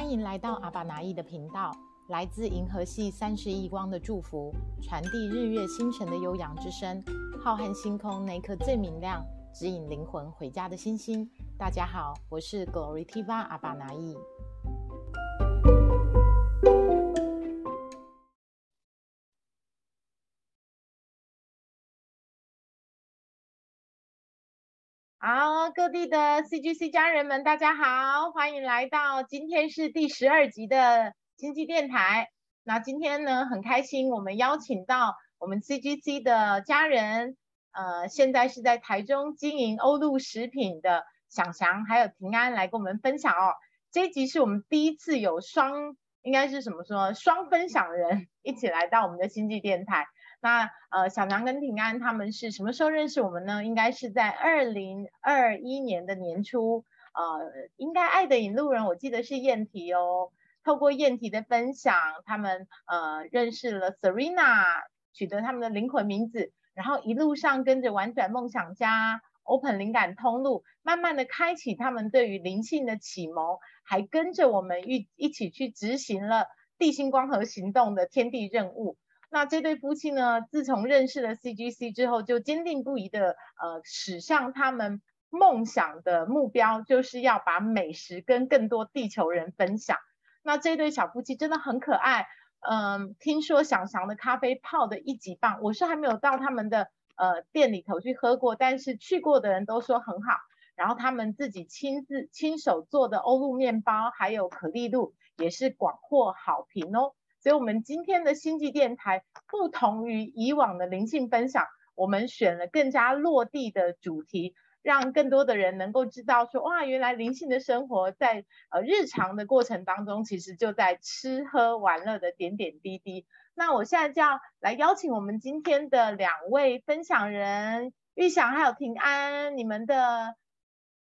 欢迎来到阿巴拿意的频道，来自银河系三十亿光的祝福，传递日月星辰的悠扬之声。浩瀚星空那颗最明亮，指引灵魂回家的星星。大家好，我是 Glory Tiva 阿巴拿意。好，各地的 CGC 家人们，大家好，欢迎来到今天是第十二集的经济电台。那今天呢，很开心，我们邀请到我们 CGC 的家人，呃，现在是在台中经营欧陆食品的想翔还有平安来跟我们分享哦。这一集是我们第一次有双，应该是什么说双分享人一起来到我们的经济电台。那呃，小梁跟平安他们是什么时候认识我们呢？应该是在二零二一年的年初，呃，应该爱的引路人，我记得是燕提哦。透过燕提的分享，他们呃认识了 Serena，取得他们的灵魂名字，然后一路上跟着玩转梦想家、Open 灵感通路，慢慢的开启他们对于灵性的启蒙，还跟着我们一一起去执行了地心光合行动的天地任务。那这对夫妻呢？自从认识了 CGC 之后，就坚定不移的呃驶向他们梦想的目标，就是要把美食跟更多地球人分享。那这对小夫妻真的很可爱。嗯，听说想翔的咖啡泡的一级棒，我是还没有到他们的呃店里头去喝过，但是去过的人都说很好。然后他们自己亲自亲手做的欧陆面包，还有可丽露，也是广获好评哦。所以，我们今天的星际电台不同于以往的灵性分享，我们选了更加落地的主题，让更多的人能够知道说，哇，原来灵性的生活在呃日常的过程当中，其实就在吃喝玩乐的点点滴滴。那我现在就要来邀请我们今天的两位分享人，玉祥还有平安，你们的。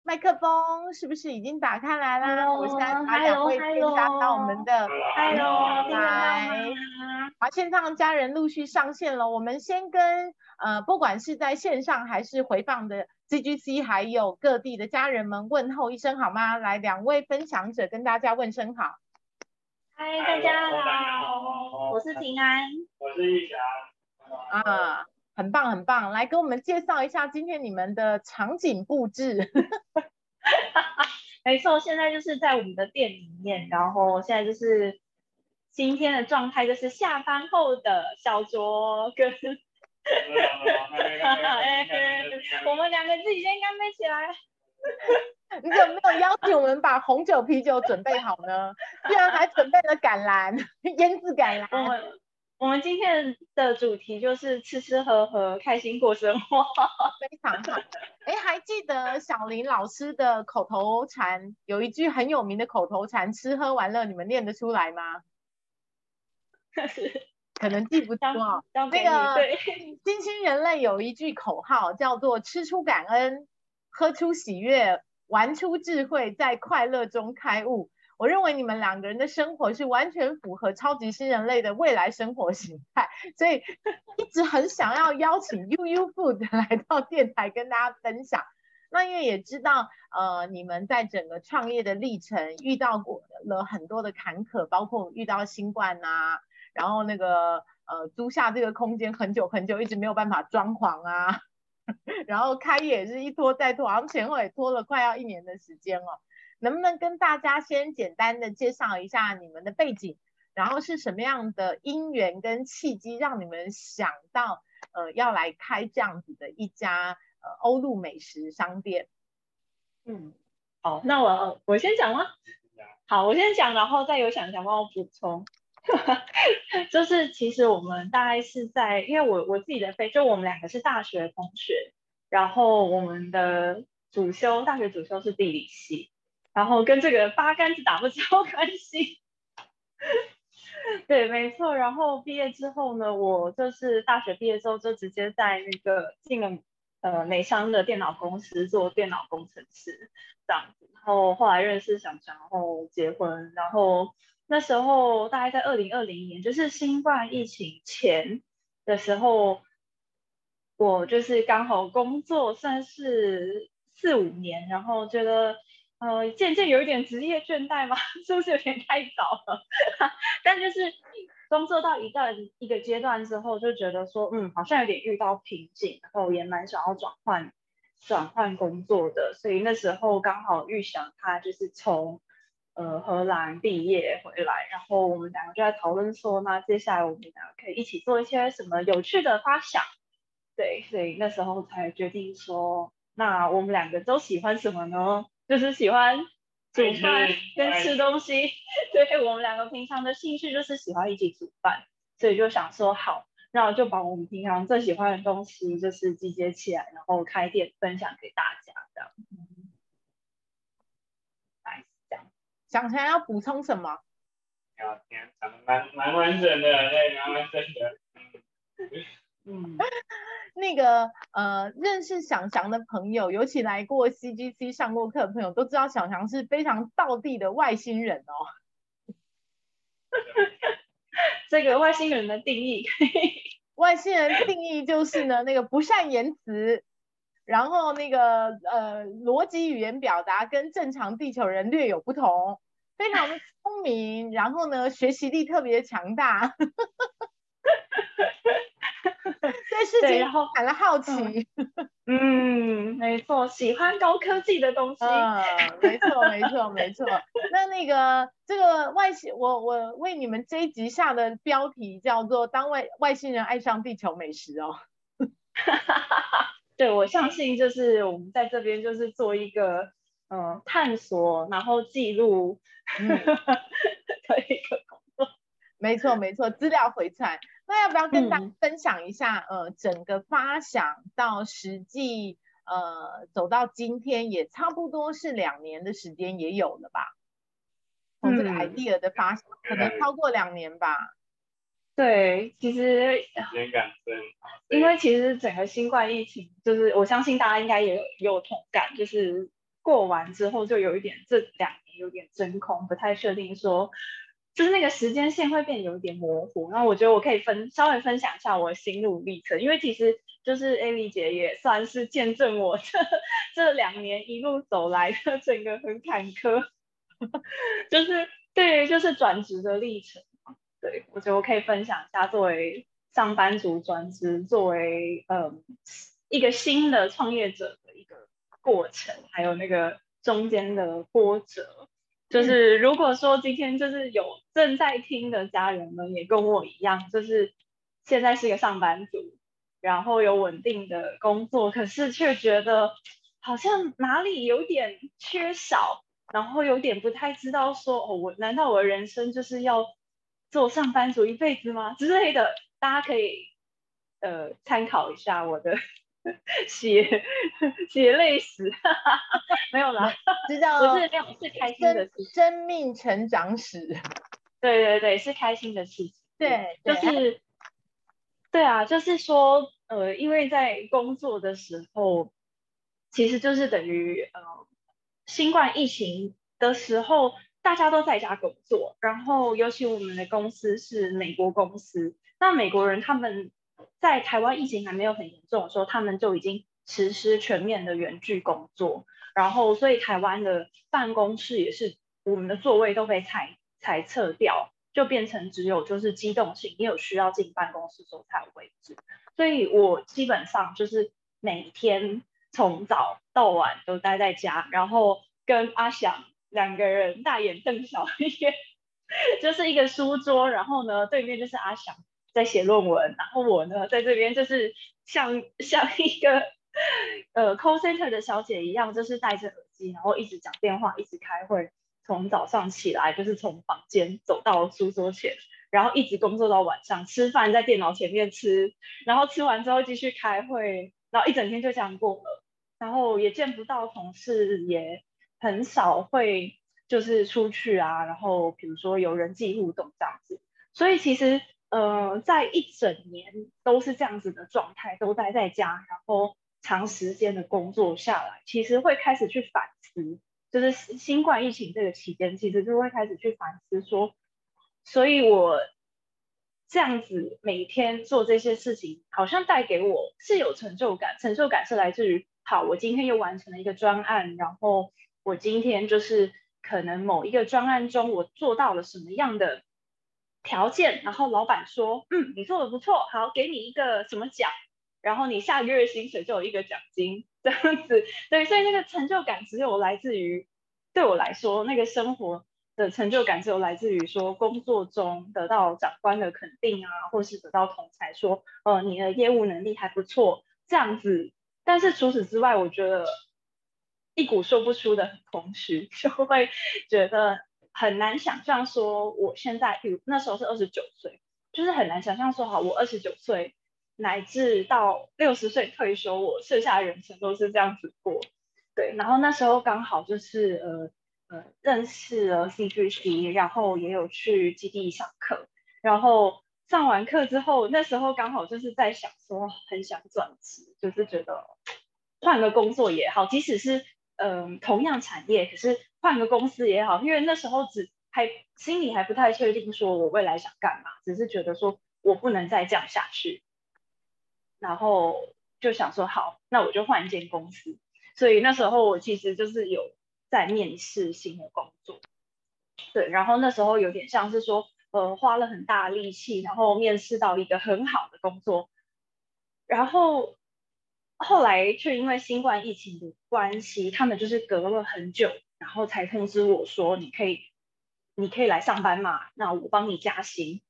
麦克风是不是已经打开来啦？我现在把两位添加到我们的来，好，线上家人陆续上线了。我们先跟呃，不管是在线上还是回放的 CGC，还有各地的家人们问候一声好吗？来，两位分享者跟大家问声好。嗨，大家好，我是平安，我是玉霞。啊。很棒很棒，来给我们介绍一下今天你们的场景布置。没错，现在就是在我们的店里面，然后现在就是今天的状态就是下班后的小酌跟，我们两个自己先干杯起来。你怎么没有邀请我们把红酒啤酒准备好呢？居然还准备了橄榄腌制橄榄。我们今天的主题就是吃吃喝喝，开心过生活，非常好。哎，还记得小林老师的口头禅，有一句很有名的口头禅“吃喝玩乐”，你们念得出来吗？可能记不住啊。那个新兴 人类有一句口号叫做“吃出感恩，喝出喜悦，玩出智慧，在快乐中开悟”。我认为你们两个人的生活是完全符合超级新人类的未来生活形态，所以 一直很想要邀请 UU Food 来到电台跟大家分享。那因为也知道，呃，你们在整个创业的历程遇到过了很多的坎坷，包括遇到新冠啊，然后那个呃租下这个空间很久很久，一直没有办法装潢啊，然后开业也是一拖再拖，好像前后也拖了快要一年的时间哦。能不能跟大家先简单的介绍一下你们的背景，然后是什么样的因缘跟契机让你们想到呃要来开这样子的一家呃欧陆美食商店？嗯，好，那我我先讲吗？好，我先讲，然后再有想想帮我补充。就是其实我们大概是在，因为我我自己的背，就我们两个是大学同学，然后我们的主修大学主修是地理系。然后跟这个八竿子打不着 关系，对，没错。然后毕业之后呢，我就是大学毕业之后就直接在那个进了呃美商的电脑公司做电脑工程师这样子。然后后来认识小强，然后结婚。然后那时候大概在二零二零年，就是新冠疫情前的时候，我就是刚好工作算是四五年，然后觉得。呃，渐渐有一点职业倦怠吗？是不是有点太早了？但就是工作到一段一个阶段之后，就觉得说，嗯，好像有点遇到瓶颈，然后也蛮想要转换转换工作的。所以那时候刚好预想他就是从呃荷兰毕业回来，然后我们两个就在讨论说，那接下来我们两个可以一起做一些什么有趣的发想。对，所以那时候才决定说，那我们两个都喜欢什么呢？就是喜欢煮饭 跟吃东西，对我们两个平常的兴趣就是喜欢一起煮饭，所以就想说好，那就把我们平常最喜欢的东西就是集结起来，然后开店分享给大家这样。来，这样。想想要补充什么？聊天讲的蛮蛮完整的，对，蛮完整的。嗯。那个呃，认识小翔的朋友，尤其来过 CGC 上过课的朋友，都知道小翔是非常道地的外星人哦。这个外星人的定义，外星人定义就是呢，那个不善言辞，然后那个呃逻辑语言表达跟正常地球人略有不同，非常的聪明，然后呢学习力特别强大。对事情然后感到好奇，嗯，没错，喜欢高科技的东西，嗯，没错，没错，没错。那那个这个外星，我我为你们这一集下的标题叫做“当外外星人爱上地球美食”哦。对，我相信就是我们在这边就是做一个嗯探索，然后记录的一个工作。没错，没错，资料回传。那要不要跟大家分享一下？呃，整个发想到实际，呃，走到今天也差不多是两年的时间，也有了吧？从这个 idea 的发想，可能超过两年吧。对，其实因为其实整个新冠疫情，就是我相信大家应该也有有同感，就是过完之后就有一点这两年有点真空，不太确定说。就是那个时间线会变有点模糊，然后我觉得我可以分稍微分享一下我心路历程，因为其实就是 A V 姐也算是见证我这这两年一路走来的整个很坎坷，就是对，就是转职的历程。对我觉得我可以分享一下，作为上班族转职，作为嗯一个新的创业者的一个过程，还有那个中间的波折。就是如果说今天就是有正在听的家人们也跟我一样，就是现在是一个上班族，然后有稳定的工作，可是却觉得好像哪里有点缺少，然后有点不太知道说哦，我难道我的人生就是要做上班族一辈子吗之类的？大家可以呃参考一下我的。血血泪史，没有啦，知道不是那种是开心的事，生命成长史。对对对，是开心的事情。对，就是对啊，就是说，呃，因为在工作的时候，其实就是等于呃，新冠疫情的时候，大家都在家工作，然后尤其我们的公司是美国公司，那美国人他们。在台湾疫情还没有很严重的时候，他们就已经实施全面的远距工作，然后所以台湾的办公室也是我们的座位都被裁裁撤掉，就变成只有就是机动性，你有需要进办公室时候才有位置。所以我基本上就是每天从早到晚都待在家，然后跟阿翔两个人大眼瞪小眼，就是一个书桌，然后呢对面就是阿翔。在写论文，然后我呢，在这边就是像像一个呃 call center 的小姐一样，就是戴着耳机，然后一直讲电话，一直开会，从早上起来就是从房间走到书桌前，然后一直工作到晚上，吃饭在电脑前面吃，然后吃完之后继续开会，然后一整天就这样过了，然后也见不到同事，也很少会就是出去啊，然后比如说有人际互动这样子，所以其实。呃，在一整年都是这样子的状态，都待在家，然后长时间的工作下来，其实会开始去反思，就是新冠疫情这个期间，其实就会开始去反思说，所以我这样子每天做这些事情，好像带给我是有成就感，成就感是来自于，好，我今天又完成了一个专案，然后我今天就是可能某一个专案中我做到了什么样的条件，然后老板说，嗯，你做的不错，好，给你一个什么奖，然后你下个月薪水就有一个奖金，这样子，对，所以那个成就感只有来自于，对我来说，那个生活。的成就感只有来自于说工作中得到长官的肯定啊，或是得到同才说，呃，你的业务能力还不错这样子。但是除此之外，我觉得一股说不出的空虚，就会觉得很难想象说我现在，比如那时候是二十九岁，就是很难想象说，好，我二十九岁乃至到六十岁退休，我剩下的人生都是这样子过。对，然后那时候刚好就是呃。呃，认识了 CGC，然后也有去基地上课，然后上完课之后，那时候刚好就是在想说，很想转职，就是觉得换个工作也好，即使是嗯同样产业，可是换个公司也好，因为那时候只还心里还不太确定说我未来想干嘛，只是觉得说我不能再这样下去，然后就想说好，那我就换一间公司，所以那时候我其实就是有。在面试新的工作，对，然后那时候有点像是说，呃，花了很大力气，然后面试到一个很好的工作，然后后来却因为新冠疫情的关系，他们就是隔了很久，然后才通知我说，你可以，你可以来上班嘛，那我帮你加薪，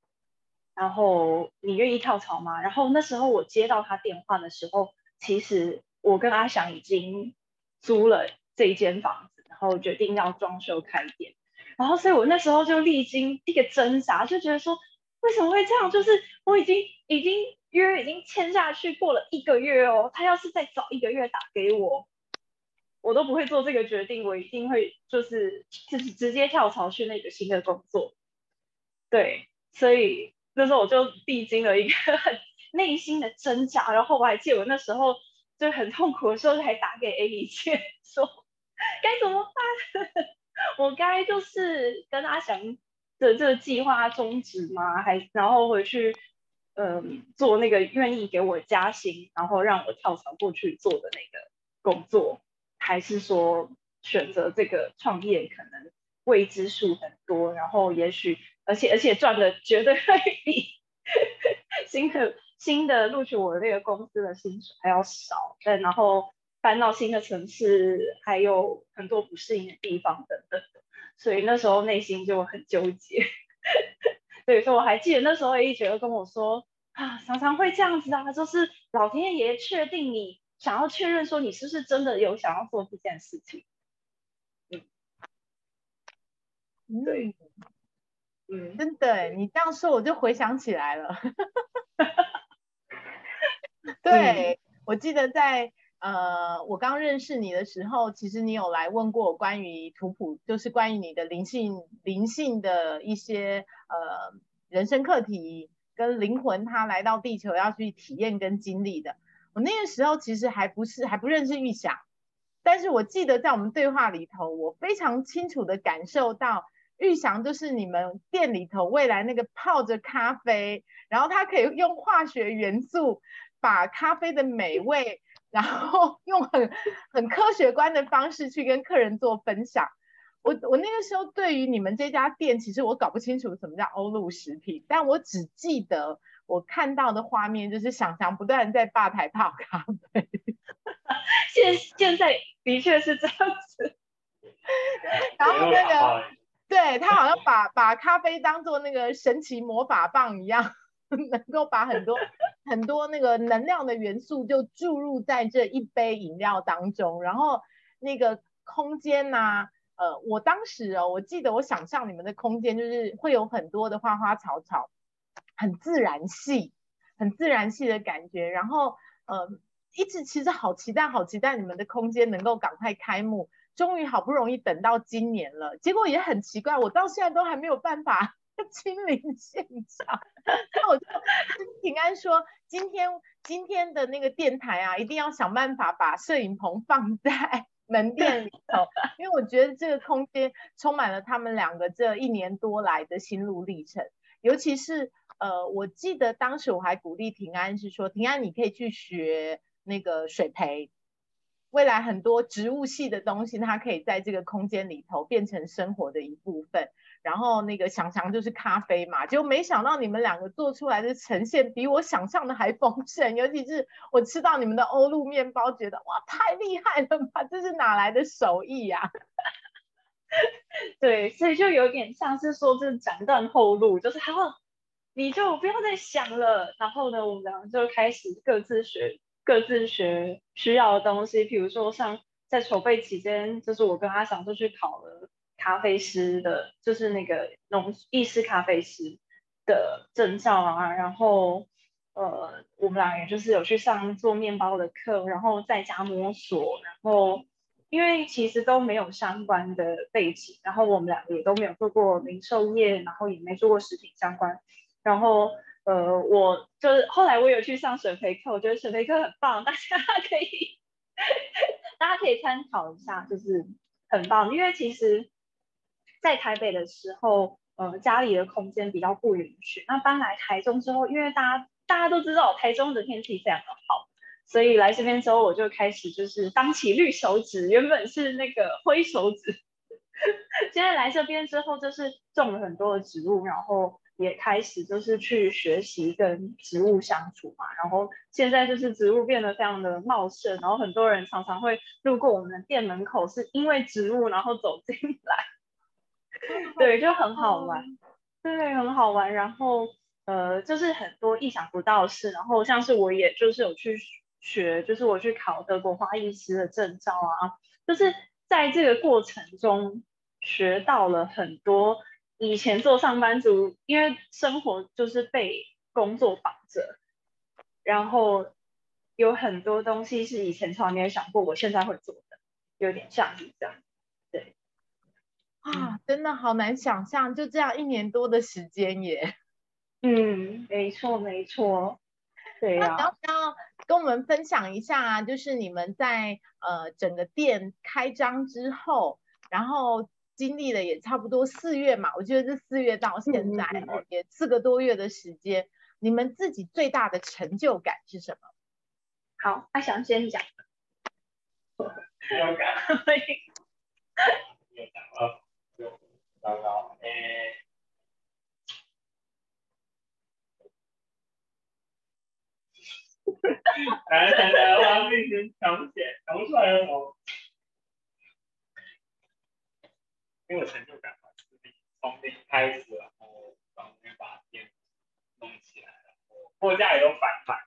然后你愿意跳槽吗？然后那时候我接到他电话的时候，其实我跟阿翔已经租了这一间房子。然后决定要装修开店，然后所以我那时候就历经一个挣扎，就觉得说为什么会这样？就是我已经已经约已经签下去过了一个月哦，他要是再早一个月打给我，我都不会做这个决定，我一定会就是就是直接跳槽去那个新的工作。对，所以那时候我就历经了一个很内心的挣扎，然后我还记得我那时候就很痛苦的时候，还打给 A 一切说。该怎么办？我该就是跟阿翔的这个计划终止吗？还然后回去嗯做那个愿意给我加薪，然后让我跳槽过去做的那个工作，还是说选择这个创业可能未知数很多，然后也许而且而且赚的绝对会比 新的新的录取我的那个公司的薪水还要少，但然后。搬到新的城市，还有很多不适应的地方等等，所以那时候内心就很纠结。对，所以我还记得那时候一觉跟我说啊，常常会这样子啊，就是老天爷确定你想要确认说你是不是真的有想要做这件事情。嗯，对，嗯，真的，你这样说我就回想起来了。对，我记得在。呃，我刚认识你的时候，其实你有来问过我关于图谱，就是关于你的灵性、灵性的一些呃人生课题跟灵魂，他来到地球要去体验跟经历的。我那个时候其实还不是还不认识玉祥，但是我记得在我们对话里头，我非常清楚的感受到玉祥就是你们店里头未来那个泡着咖啡，然后他可以用化学元素把咖啡的美味。然后用很很科学观的方式去跟客人做分享。我我那个时候对于你们这家店，其实我搞不清楚什么叫欧陆食品，但我只记得我看到的画面就是想象不断在吧台泡咖啡。现现在的确是这样子。然后那个，对他好像把把咖啡当做那个神奇魔法棒一样。能够把很多很多那个能量的元素就注入在这一杯饮料当中，然后那个空间呐，呃，我当时哦，我记得我想象你们的空间就是会有很多的花花草草，很自然系，很自然系的感觉，然后呃，一直其实好期待，好期待你们的空间能够赶快开幕，终于好不容易等到今年了，结果也很奇怪，我到现在都还没有办法。亲临现场，那我就平安说，今天今天的那个电台啊，一定要想办法把摄影棚放在门店里头，因为我觉得这个空间充满了他们两个这一年多来的心路历程，尤其是呃，我记得当时我还鼓励平安是说，平安你可以去学那个水培，未来很多植物系的东西，它可以在这个空间里头变成生活的一部分。然后那个想象就是咖啡嘛，就没想到你们两个做出来的呈现比我想象的还丰盛。尤其是我吃到你们的欧陆面包，觉得哇，太厉害了吧！这是哪来的手艺呀？对，所以就有点像是说，这斩断后路，就是好，你就不要再想了。然后呢，我们两个就开始各自学，各自学需要的东西。比如说，像在筹备期间，就是我跟阿翔就去考了咖啡师的，就是那个农意式咖啡师的证照啊。然后，呃，我们俩也就是有去上做面包的课，然后在家摸索，然后。因为其实都没有相关的背景，然后我们两个也都没有做过零售业，然后也没做过食品相关。然后，呃，我就是后来我有去上水培课，我觉得水培课很棒，大家可以 大家可以参考一下，就是很棒。因为其实，在台北的时候，呃，家里的空间比较不允许。那搬来台中之后，因为大家大家都知道台中的天气非常的好。所以来这边之后，我就开始就是当起绿手指，原本是那个灰手指。现在来这边之后，就是种了很多的植物，然后也开始就是去学习跟植物相处嘛。然后现在就是植物变得非常的茂盛，然后很多人常常会路过我们的店门口，是因为植物然后走进来。对，就很好玩，对，很好玩。然后呃，就是很多意想不到的事。然后像是我也就是有去。学就是我去考德国花艺师的证照啊，就是在这个过程中学到了很多。以前做上班族，因为生活就是被工作绑着，然后有很多东西是以前从来没有想过，我现在会做的，有点像是这样。对，啊，真的好难想象，就这样一年多的时间耶。嗯，没错没错，对呀。要不要？跟我们分享一下啊，就是你们在呃整个店开张之后，然后经历了也差不多四月嘛，我觉得这四月到现在也四个多月的时间，你们自己最大的成就感是什么？好，阿翔先讲。成就感，有讲了，就刚刚诶。来来来，我自己想不起来，想不出来了。因为成就感嘛，从零开始，然后然后把店弄起来，然后货架也都反满，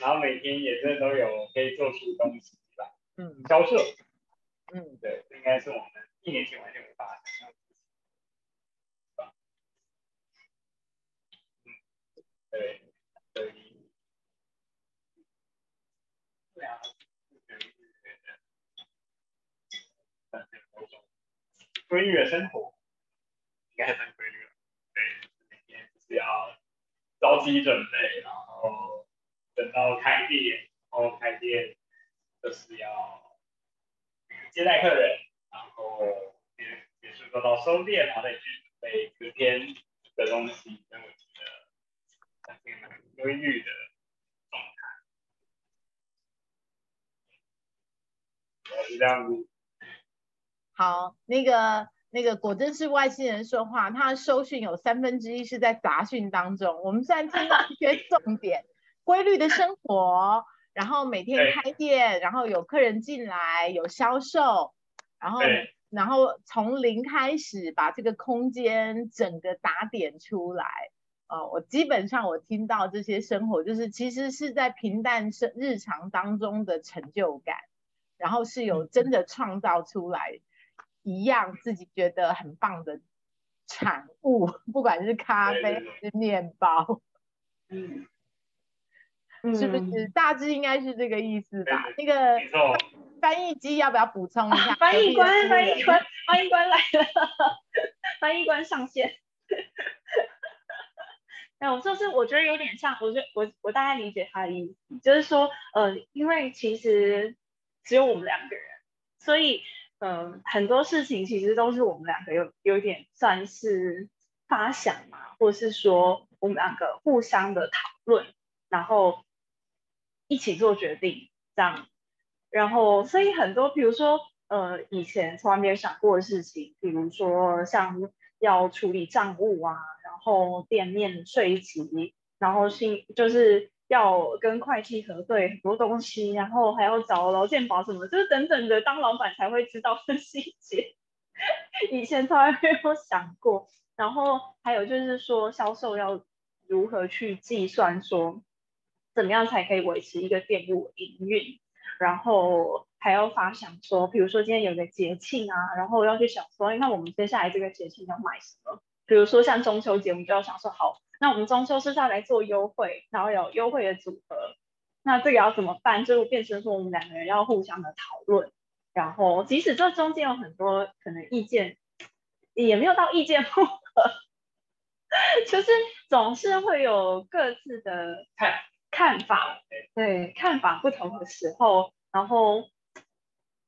然后每天也真的都有可以做出东西吧，嗯，销售，嗯，对，应该是我们一年前完全无法想象的事情，嗯，对，对。规律的生活，应该很规律了。对，每天就是要着急准备，然后等到开店，然后开店就是要接待客人，后结结束做到收店，然后再去准备隔天的东西。所以我觉得规律的状态。是这样子。好，那个那个果真是外星人说话，他的收讯有三分之一是在杂讯当中。我们虽然听到一些重点，规律的生活，然后每天开店，然后有客人进来，有销售，然后然后从零开始把这个空间整个打点出来。呃，我基本上我听到这些生活，就是其实是在平淡生日常当中的成就感，然后是有真的创造出来。一样自己觉得很棒的产物，不管是咖啡还是面包，嗯，是不是大致应该是这个意思吧？那个翻译机要不要补充一下？翻译官，翻译官，翻译官来了，翻译官上线。哎，我就是我觉得有点像，我觉我我大概理解他的意思，就是说，呃，因为其实只有我们两个人，所以。嗯，很多事情其实都是我们两个有有点算是发想嘛，或者是说我们两个互相的讨论，然后一起做决定这样。然后所以很多，比如说呃以前从来没有想过的事情，比如说像要处理账务啊，然后店面税籍，然后新就是要跟会计核对很多东西，然后还要找劳健保什么，就是等等的，当老板才会知道的细节，以前从来没有想过。然后还有就是说销售要如何去计算说。怎么样才可以维持一个店铺营运？然后还要发想说，比如说今天有个节庆啊，然后要去想说，那我们接下来这个节庆要买什么？比如说像中秋节，我们就要想说，好，那我们中秋是要来做优惠，然后有优惠的组合，那这个要怎么办？就变成说我们两个人要互相的讨论，然后即使这中间有很多可能意见，也没有到意见不合，就是总是会有各自的。看法对看法不同的时候，然后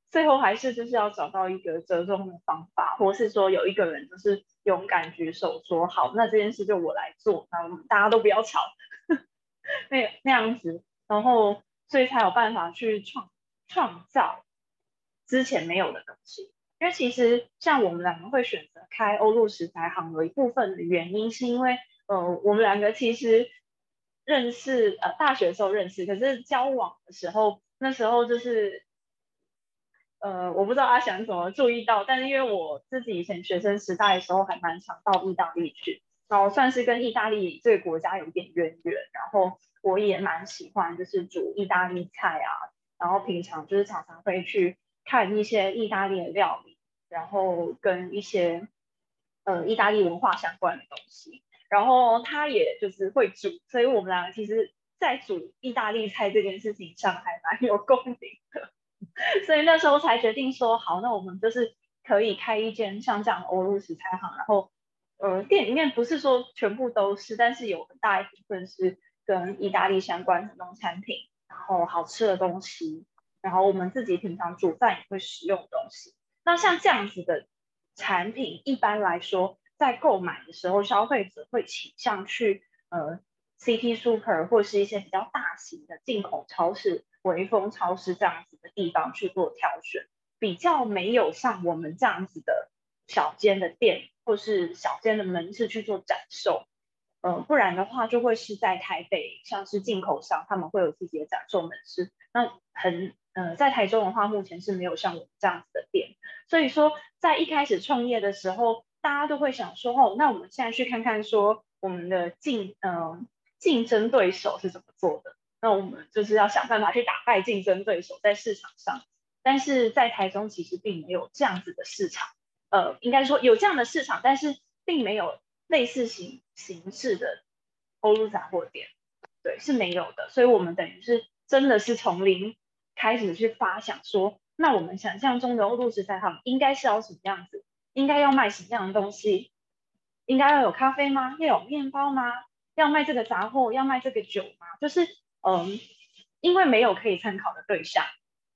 最后还是就是要找到一个折中的方法，或是说有一个人就是勇敢举手说好，那这件事就我来做，然后大家都不要吵，那那样子，然后所以才有办法去创创造之前没有的东西。因为其实像我们两个会选择开欧陆食材行的一部分的原因，是因为呃我们两个其实。认识呃大学的时候认识，可是交往的时候那时候就是呃我不知道阿翔怎么注意到，但是因为我自己以前学生时代的时候还蛮常到意大利去，然后算是跟意大利这个国家有一点渊源，然后我也蛮喜欢就是煮意大利菜啊，然后平常就是常常会去看一些意大利的料理，然后跟一些呃意大利文化相关的东西。然后他也就是会煮，所以我们两个其实，在煮意大利菜这件事情上还蛮有共鸣的，所以那时候才决定说，好，那我们就是可以开一间像这样欧陆食材行，然后，呃，店里面不是说全部都是，但是有很大一部分是跟意大利相关的农产品，然后好吃的东西，然后我们自己平常煮饭也会使用的东西。那像这样子的产品，一般来说。在购买的时候，消费者会倾向去呃 City Super 或是一些比较大型的进口超市、微风超市这样子的地方去做挑选，比较没有像我们这样子的小间的店或是小间的门市去做展售。呃，不然的话就会是在台北，像是进口商他们会有自己的展售门市。那很呃，在台中的话，目前是没有像我们这样子的店。所以说，在一开始创业的时候。大家都会想说，哦，那我们现在去看看，说我们的竞，嗯，竞争对手是怎么做的。那我们就是要想办法去打败竞争对手在市场上。但是在台中其实并没有这样子的市场，呃，应该说有这样的市场，但是并没有类似形形式的欧陆杂货店，对，是没有的。所以我们等于是真的是从零开始去发想说，那我们想象中的欧陆食材行应该是要什么样子？应该要卖什么样的东西？应该要有咖啡吗？要有面包吗？要卖这个杂货？要卖这个酒吗？就是嗯，因为没有可以参考的对象，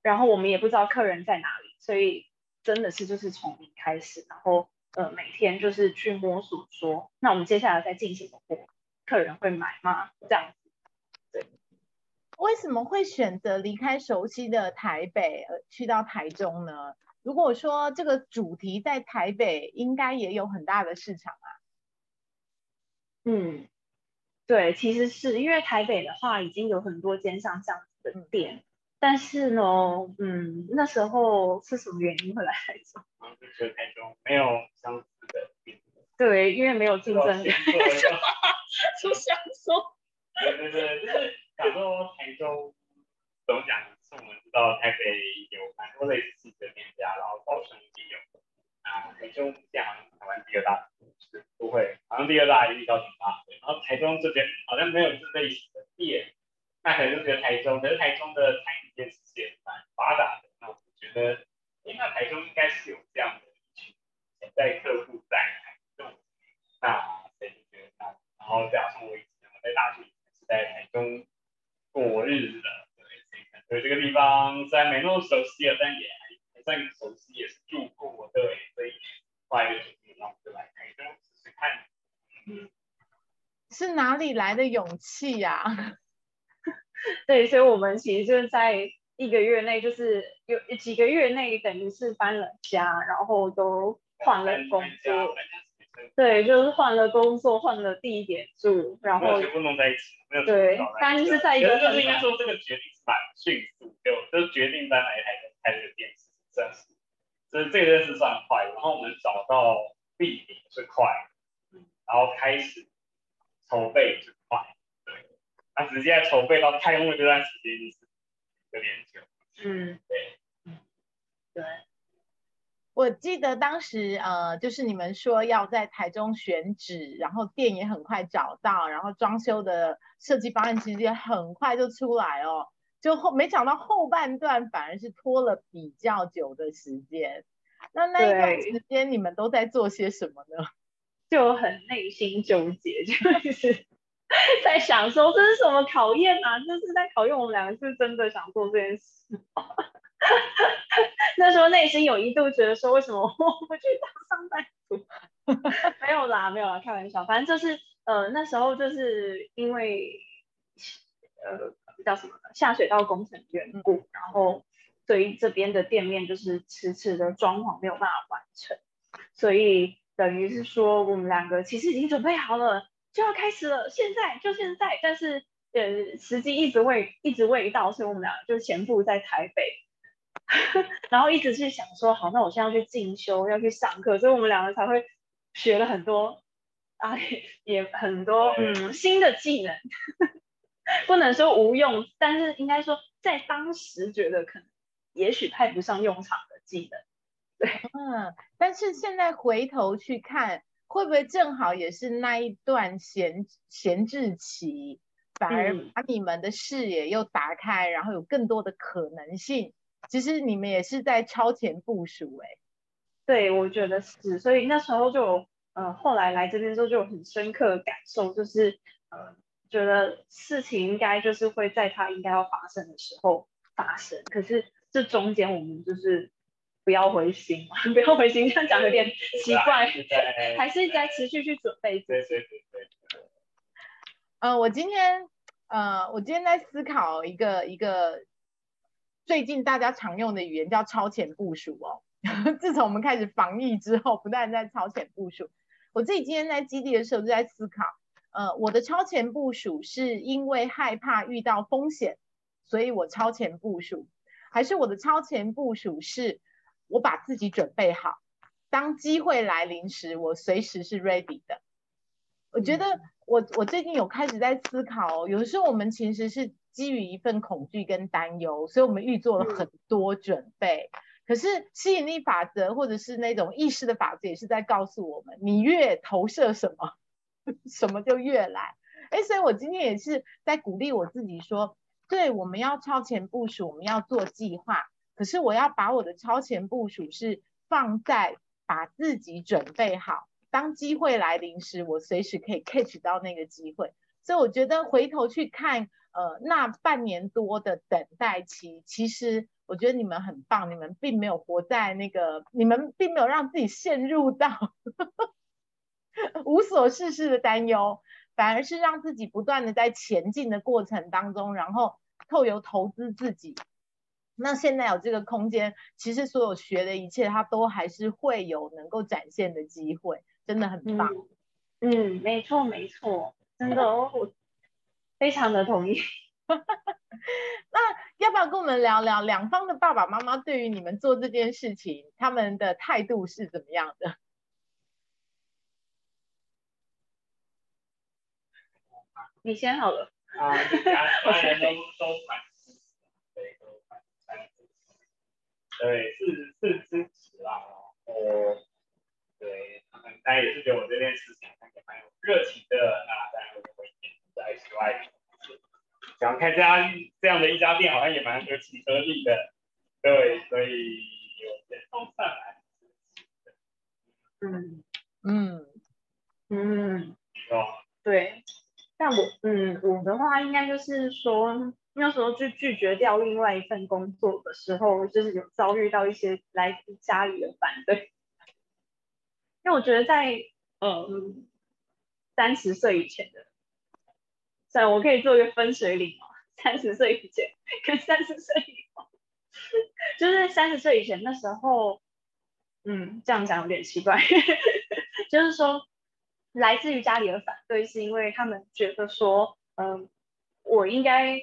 然后我们也不知道客人在哪里，所以真的是就是从零开始，然后呃每天就是去摸索，说那我们接下来再进行的货，客人会买吗？这样子。对。为什么会选择离开熟悉的台北，而去到台中呢？如果说这个主题在台北，应该也有很大的市场啊。嗯，对，其实是因为台北的话，已经有很多间像这样子的店，但是呢，嗯，那时候是什么原因会来台中？就是台中没有相似的店。对，因为没有竞争力。就想说。对对对，就是想说台中怎么讲？是我们知道台北有蛮多类似的店家，然后高雄也有。啊，台中这样台湾第二大城市，不会，好像第二大一高雄大。然后台中这边好像没有这类型的店，那可能就觉得台中，可是台中的餐饮业其实也蛮发达的。那我觉得，那台中应该是有这样的一群潜在客户在台中。那所以就觉得，那然后加上我以前我在大学是在台中过日子的。所以这个地方虽然没那么熟悉了，但也还算熟悉，也是住过对，所以后来就决定让我就来台中试试看。嗯，是哪里来的勇气呀？对，所以我们其实就是在一一个月内就是有几个月内等于是搬了家，然后都换了工作，对，就是换了工作，换了地点住，然后全部弄在一起，没有对，但是在一个就是应该说这个决定是蛮迅速，就就决定搬来台开这个店是算是，所以这个是算快，然后我们找到地点是快，然后开始筹备是快，对，那直接筹备到开幕这段时间就是。有点久，嗯，对，嗯，对，我记得当时呃，就是你们说要在台中选址，然后店也很快找到，然后装修的设计方案其实也很快就出来哦，就后没想到后半段反而是拖了比较久的时间。那那一段时间你们都在做些什么呢？就很内心纠结，就是。在想说这是什么考验啊？这是在考验我们两个是真的想做这件事。那时候内心有一度觉得说，为什么我不去当上班族？没有啦，没有啦，开玩笑。反正就是呃，那时候就是因为呃叫什么下水道工程缘故，然后对于这边的店面就是迟迟的装潢没有办法完成，所以等于是说我们两个其实已经准备好了。就要开始了，现在就现在，但是呃，时机一直未一直未到，所以我们俩就前部在台北，然后一直是想说，好，那我现在要去进修，要去上课，所以我们两个才会学了很多啊，也很多嗯新的技能，不能说无用，但是应该说在当时觉得可能也许派不上用场的技能，对，嗯，但是现在回头去看。会不会正好也是那一段闲闲置期，反而把你们的视野又打开，然后有更多的可能性？其实你们也是在超前部署，哎，对，我觉得是。所以那时候就，呃，后来来这边之后就有很深刻的感受，就是，呃，觉得事情应该就是会在它应该要发生的时候发生。可是这中间我们就是。不要灰心嘛，不要灰心，这样讲有点奇怪，还是在持续去准备。对对对对。呃，我今天呃，我今天在思考一个一个最近大家常用的语言叫超前部署哦。自从我们开始防疫之后，不断在超前部署，我自己今天在基地的时候就在思考，呃，我的超前部署是因为害怕遇到风险，所以我超前部署，还是我的超前部署是？我把自己准备好，当机会来临时，我随时是 ready 的。我觉得我我最近有开始在思考，有的时候我们其实是基于一份恐惧跟担忧，所以我们预做了很多准备。可是吸引力法则或者是那种意识的法则，也是在告诉我们，你越投射什么，什么就越来。哎，所以我今天也是在鼓励我自己说，对，我们要超前部署，我们要做计划。可是我要把我的超前部署是放在把自己准备好，当机会来临时，我随时可以 catch 到那个机会。所以我觉得回头去看，呃，那半年多的等待期，其实我觉得你们很棒，你们并没有活在那个，你们并没有让自己陷入到 无所事事的担忧，反而是让自己不断的在前进的过程当中，然后透由投资自己。那现在有这个空间，其实所有学的一切，它都还是会有能够展现的机会，真的很棒。嗯，没错没错，真的哦，非常的同意。那要不要跟我们聊聊两方的爸爸妈妈对于你们做这件事情，他们的态度是怎么样的？你先好了。啊，家人都都蛮。对，是是支持啦，然后对他们，大家也是觉得我这件事情也蛮有热情的，那大家会会在室外，想开这家这样的一家店，好像也蛮合情合理的，对，所以有些送上来，嗯。嗯。嗯，哦，对，但我嗯我的话应该就是说。那时候去拒绝掉另外一份工作的时候，就是有遭遇到一些来自家里的反对。因为我觉得在嗯三十岁以前的，算我可以做一个分水岭嘛。三十岁以前跟三十岁以后，就是三十岁以前那时候，嗯，这样讲有点奇怪，就是说来自于家里的反对，是因为他们觉得说，嗯，我应该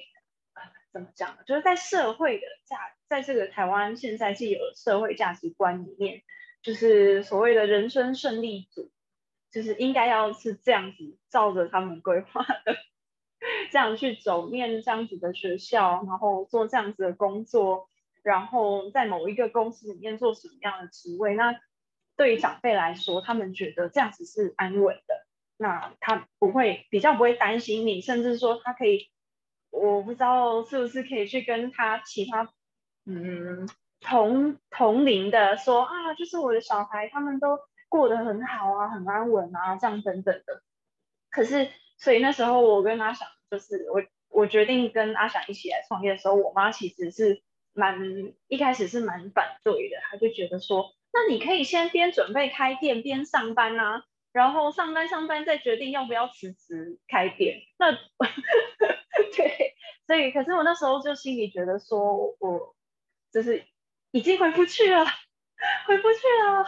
怎么讲呢？就是在社会的价，在这个台湾现在既有社会价值观里面，就是所谓的人生胜利组，就是应该要是这样子照着他们规划的。这样去走，念这样子的学校，然后做这样子的工作，然后在某一个公司里面做什么样的职位？那对于长辈来说，他们觉得这样子是安稳的，那他不会比较不会担心你，甚至说他可以，我不知道是不是可以去跟他其他嗯同同龄的说啊，就是我的小孩他们都过得很好啊，很安稳啊，这样等等的。可是。所以那时候我跟阿翔，就是我我决定跟阿翔一起来创业的时候，我妈其实是蛮一开始是蛮反对的，她就觉得说，那你可以先边准备开店边上班啊，然后上班上班再决定要不要辞职开店。那 对，所以可是我那时候就心里觉得说，我就是已经回不去了，回不去了，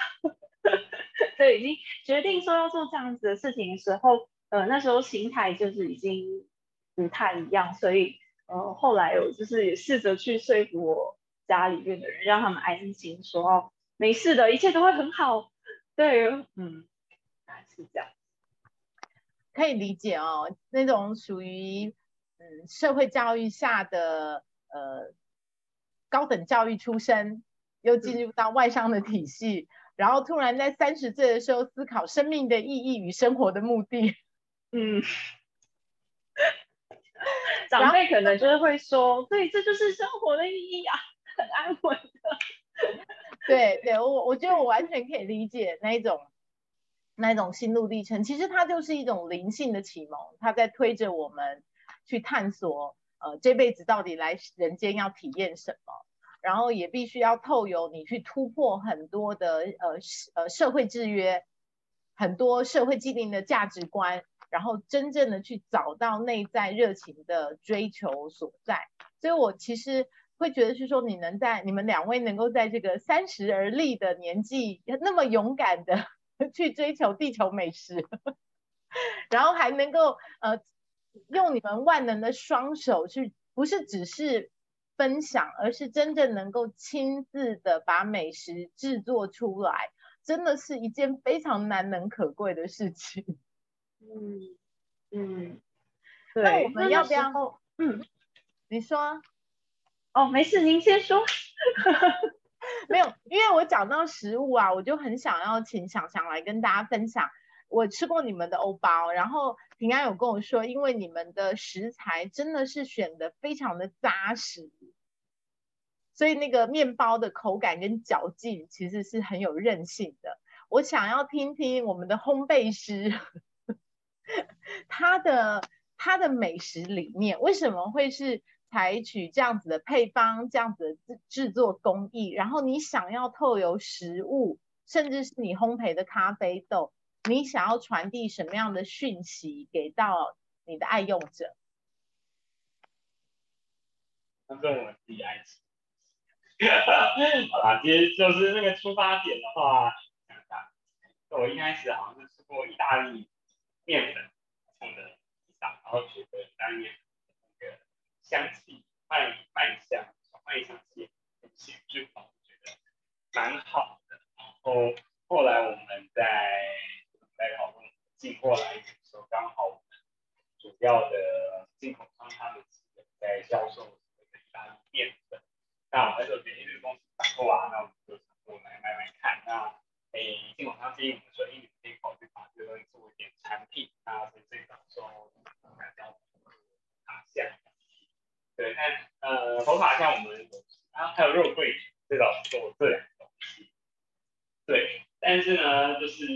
对，已经决定说要做这样子的事情的时候。呃，那时候心态就是已经不太一样，所以呃，后来我就是也试着去说服我家里面的人，让他们安心，说，没事的，一切都会很好。对，嗯，是这样，可以理解哦。那种属于嗯社会教育下的呃高等教育出身，又进入到外商的体系，然后突然在三十岁的时候思考生命的意义与生活的目的。嗯，长辈可能就是会说，对，这就是生活的意义啊，很安稳的。对对，我我觉得我完全可以理解那一种那一种心路历程。其实它就是一种灵性的启蒙，它在推着我们去探索，呃，这辈子到底来人间要体验什么，然后也必须要透由你去突破很多的呃呃社会制约，很多社会既定的价值观。然后真正的去找到内在热情的追求所在，所以我其实会觉得是说，你能在你们两位能够在这个三十而立的年纪，那么勇敢的 去追求地球美食，然后还能够呃用你们万能的双手去，不是只是分享，而是真正能够亲自的把美食制作出来，真的是一件非常难能可贵的事情。嗯嗯，对，那我们要不要？嗯，你说，哦，没事，您先说。没有，因为我讲到食物啊，我就很想要请想想来跟大家分享。我吃过你们的欧包，然后平安有跟我说，因为你们的食材真的是选的非常的扎实，所以那个面包的口感跟嚼劲其实是很有韧性的。我想要听听我们的烘焙师。他的他的美食理念为什么会是采取这样子的配方，这样子的制制作工艺？然后你想要透由食物，甚至是你烘焙的咖啡豆，你想要传递什么样的讯息给到你的爱用者？反正我自己爱吃。好啦，其实就是那个出发点的话，想想，我一开始好像是吃过意大利。面粉放的地上，然后觉得当面那个香气麦麦香，麦香气很显著，我觉得蛮好的。然后后来我们在在讨论进过来的时候，刚好我们主要的进口商他们在销售这个意大利面粉，那我们就给这个公司采购啊，那我们就采购来卖卖看。那诶，进口商建议我们说，哎。可以考虑把这个做一点产品，那是最早说大家塔像，对，那呃佛塔像我们，然后还有肉桂最早做这两个东西，对，但是呢，就是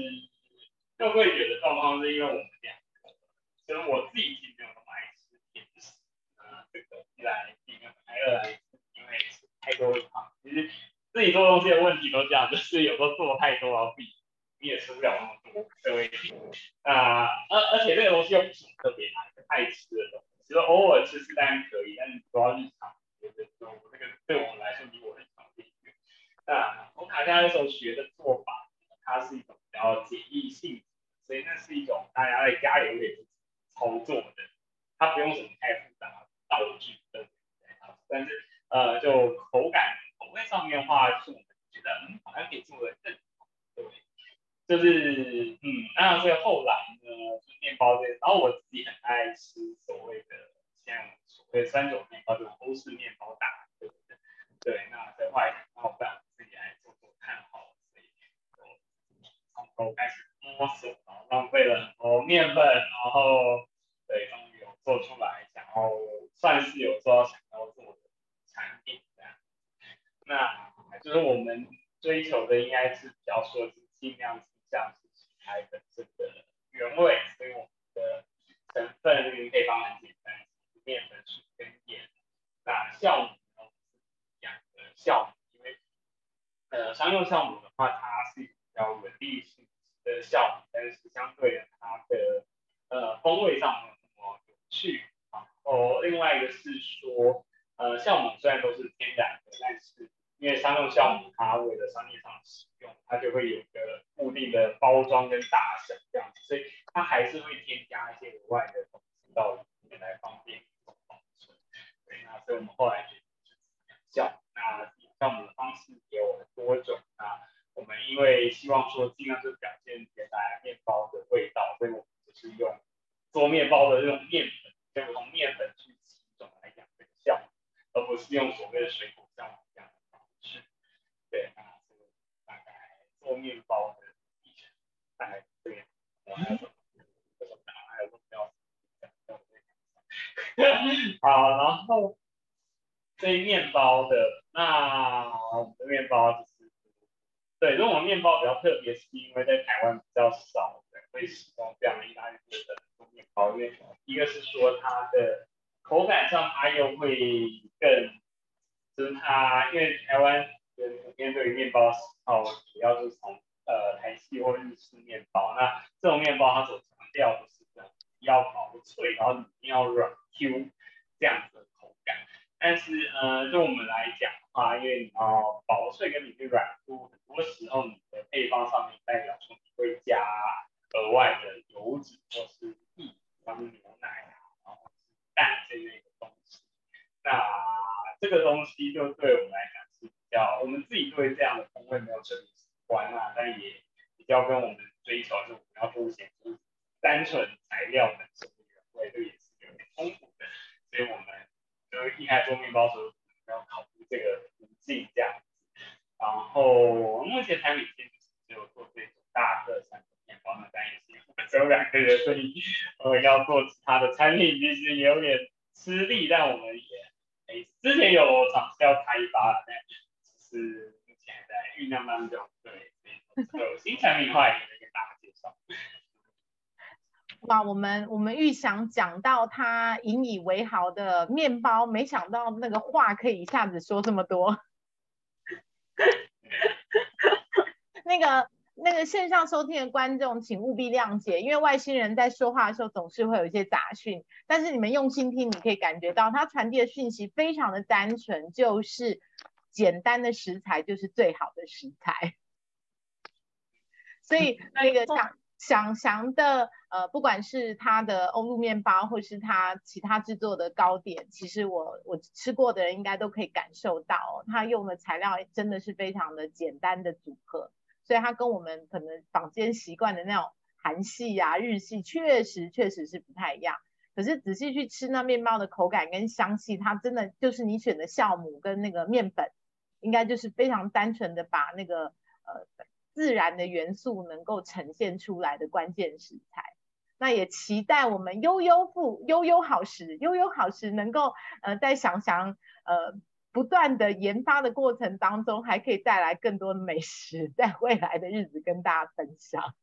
肉桂卷的状况是因为我们两个，其实我自己其实没有那么爱吃甜食，呃，这个一来一个，二来因为太多糖，其实自己做东西的问题都这样，就是有时候做太多要避。你也吃不了那么多这位题，那而而且这个东西又不是特别爱吃的东西，其实偶尔吃吃当然可以，但是主要日常不觉得说这个对我们来说离我很远。那红卡家那时候学的做法，它是一种比较简易性，所以那是一种大家在家里可以操作的，它不用什么太复杂道具的，但是呃就口感口味上面的话，是我们觉得嗯好像可以做的更好，对，就是嗯，那所以后来呢，就面包这，然后我自己很爱吃所谓的像所谓三种面包，就是欧式面包打。对不对？对，那在外，然后让自己来做做看好，所以从头开始摸索，然后浪费了很多面粉，然后对，终于有做出来，想要算是有做到想要做的产品这样。那就是我们追求的应该是比较说是尽量像是食材本身的原味，所以我们的成分这个配方很简单，面粉、水跟盐。那酵母呢，养的。酵母，因为呃商用酵母的话，它是比较稳定性的酵母，但是相对的它的呃风味上没有那么有趣。然后另外一个是说，呃酵母虽然都是天然的，但是因为商用酵母它为了商业上使用，它就会有一个固定的包装跟大小这样子，所以它还是会添加一些额外的东西到里面来方便保存。对，那所以我们后来决定是酵。那酵母的方式也有很多种。那我们因为希望说尽量就表现原来面包的味道，所以我们就是用做面包的这种面有新产品的话也会跟大家介绍。哇，我们我们预想讲到他引以为豪的面包，没想到那个话可以一下子说这么多。那个那个线上收听的观众，请务必谅解，因为外星人在说话的时候总是会有一些杂讯，但是你们用心听，你可以感觉到他传递的讯息非常的单纯，就是简单的食材就是最好的食材。所以那个像。祥祥的呃，不管是它的欧陆面包，或是它其他制作的糕点，其实我我吃过的人应该都可以感受到，它用的材料真的是非常的简单的组合，所以它跟我们可能坊间习惯的那种韩系呀、日系，确实确实是不太一样。可是仔细去吃那面包的口感跟香气，它真的就是你选的酵母跟那个面粉，应该就是非常单纯的把那个呃。自然的元素能够呈现出来的关键食材，那也期待我们悠悠富悠悠好食悠悠好食能够呃在想想呃不断的研发的过程当中，还可以带来更多的美食，在未来的日子跟大家分享。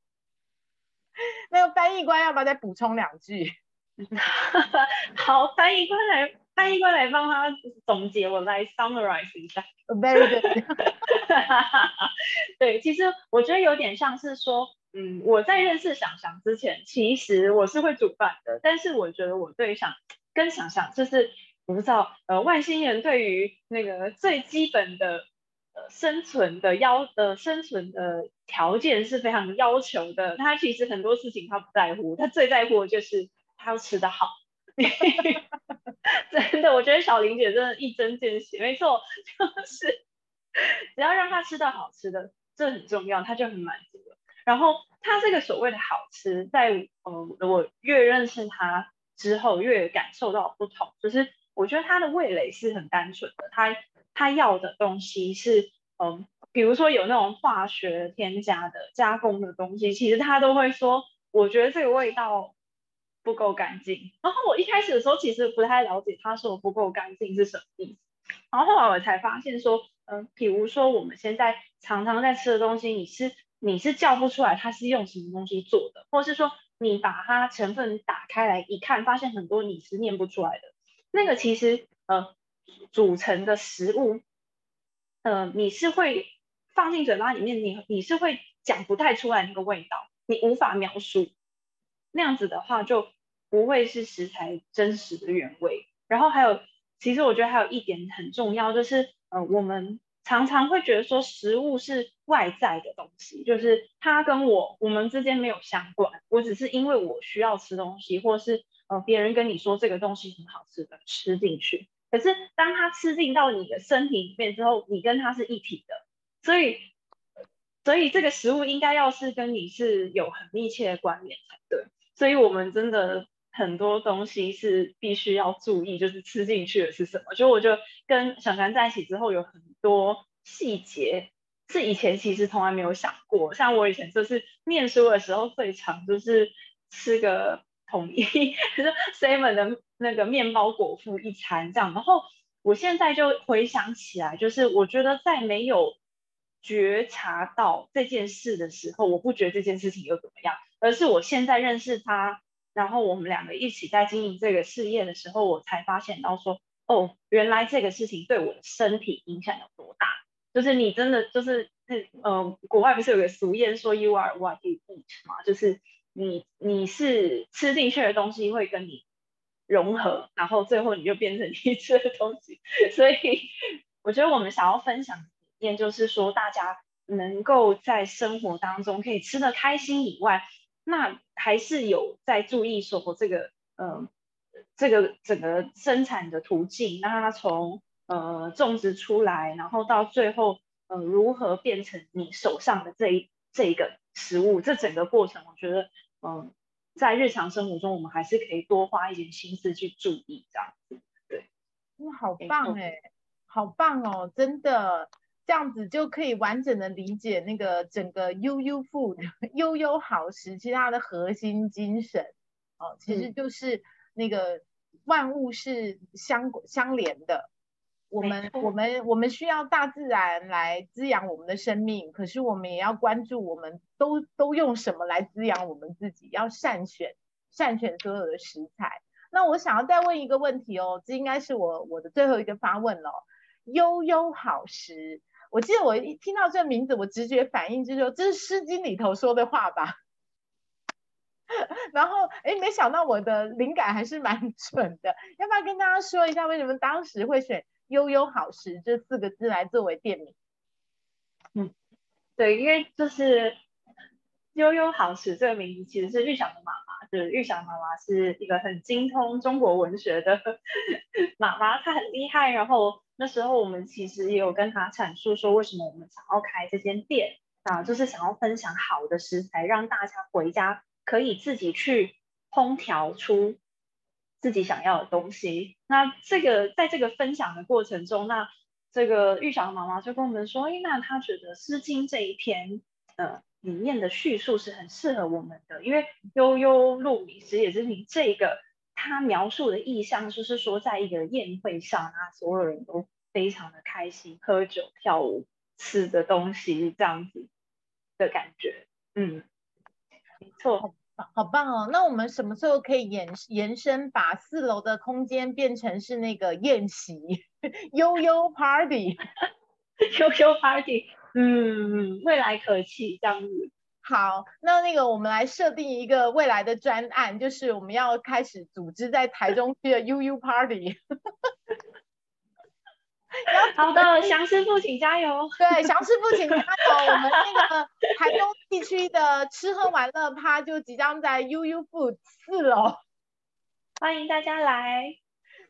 那个翻译官要不要再补充两句？好，翻译官来。翻译过来帮他总结，我来 summarize 一下。Very good。对，其实我觉得有点像是说，嗯，我在认识想想之前，其实我是会煮饭的，但是我觉得我对想跟想想就是我不知道，呃，外星人对于那个最基本的呃生存的要呃生存的条件是非常要求的。他其实很多事情他不在乎，他最在乎的就是他要吃得好。真的，我觉得小玲姐真的一针见血，没错，就是只要让他吃到好吃的，这很重要，他就很满足了。然后他这个所谓的好吃，在呃我越认识他之后，越感受到不同，就是我觉得他的味蕾是很单纯的，他他要的东西是嗯，比如说有那种化学添加的加工的东西，其实他都会说，我觉得这个味道。不够干净。然后我一开始的时候其实不太了解他说不够干净是什么意思。然后后来我才发现说，嗯，比如说我们现在常常在吃的东西，你是你是叫不出来它是用什么东西做的，或是说你把它成分打开来一看，发现很多你是念不出来的。那个其实呃组成的食物，呃你是会放进嘴巴里面，你你是会讲不太出来那个味道，你无法描述。那样子的话就不会是食材真实的原味。然后还有，其实我觉得还有一点很重要，就是呃，我们常常会觉得说食物是外在的东西，就是它跟我我们之间没有相关。我只是因为我需要吃东西，或是呃别人跟你说这个东西很好吃的吃进去。可是当它吃进到你的身体里面之后，你跟它是一体的，所以所以这个食物应该要是跟你是有很密切的关联才对。所以我们真的很多东西是必须要注意，就是吃进去的是什么。就我就跟小凡在一起之后，有很多细节是以前其实从来没有想过。像我以前就是念书的时候，最常就是吃个统一，就是 seven 的那个面包果腹一餐这样。然后我现在就回想起来，就是我觉得在没有觉察到这件事的时候，我不觉得这件事情又怎么样。而是我现在认识他，然后我们两个一起在经营这个事业的时候，我才发现到说，哦，原来这个事情对我的身体影响有多大。就是你真的就是，呃，国外不是有个俗谚说 “you are what you eat” 嘛，就是你你是吃进去的东西会跟你融合，然后最后你就变成你吃的东西。所以我觉得我们想要分享的理念就是说，大家能够在生活当中可以吃得开心以外。那还是有在注意说这个，嗯，这个整个生产的途径，那它从呃种植出来，然后到最后，呃，如何变成你手上的这一这一个食物，这整个过程，我觉得，嗯，在日常生活中，我们还是可以多花一点心思去注意这样子，对，哇，好棒哎，好棒哦，真的。这样子就可以完整的理解那个整个悠悠 food 悠悠好食，其实它的核心精神哦，其实就是那个万物是相相连的。我们我们我们需要大自然来滋养我们的生命，可是我们也要关注我们都都用什么来滋养我们自己，要善选善选所有的食材。那我想要再问一个问题哦，这应该是我我的最后一个发问了，悠悠好食。我记得我一听到这名字，我直觉反应就是说这是《诗经》里头说的话吧。然后哎，没想到我的灵感还是蛮 准的。要不要跟大家说一下，为什么当时会选“悠悠好食”这四个字来作为店名？嗯，对，因为就是“悠悠好食”这个名字其实是玉祥的嘛，是玉祥妈妈是一个很精通中国文学的 妈妈，她很厉害，然后。那时候我们其实也有跟她阐述说，为什么我们想要开这间店啊，就是想要分享好的食材，让大家回家可以自己去烹调出自己想要的东西。那这个在这个分享的过程中，那这个玉祥妈妈就跟我们说，哎，那她觉得《诗经》这一篇呃里面的叙述是很适合我们的，因为悠悠鹿米食也是你这个。他描述的意象就是说，在一个宴会上啊，所有人都非常的开心，喝酒、跳舞、吃的东西这样子的感觉。嗯，没错，好棒哦。那我们什么时候可以延延伸，把四楼的空间变成是那个宴席 悠悠 party，悠悠 party？嗯，未来可期这样子。好，那那个我们来设定一个未来的专案，就是我们要开始组织在台中区的 UU Party。好的，祥师傅请加油。对，祥师傅请加油。我们那个台中地区的吃喝玩乐趴就即将在 UU Food 四楼，欢迎大家来。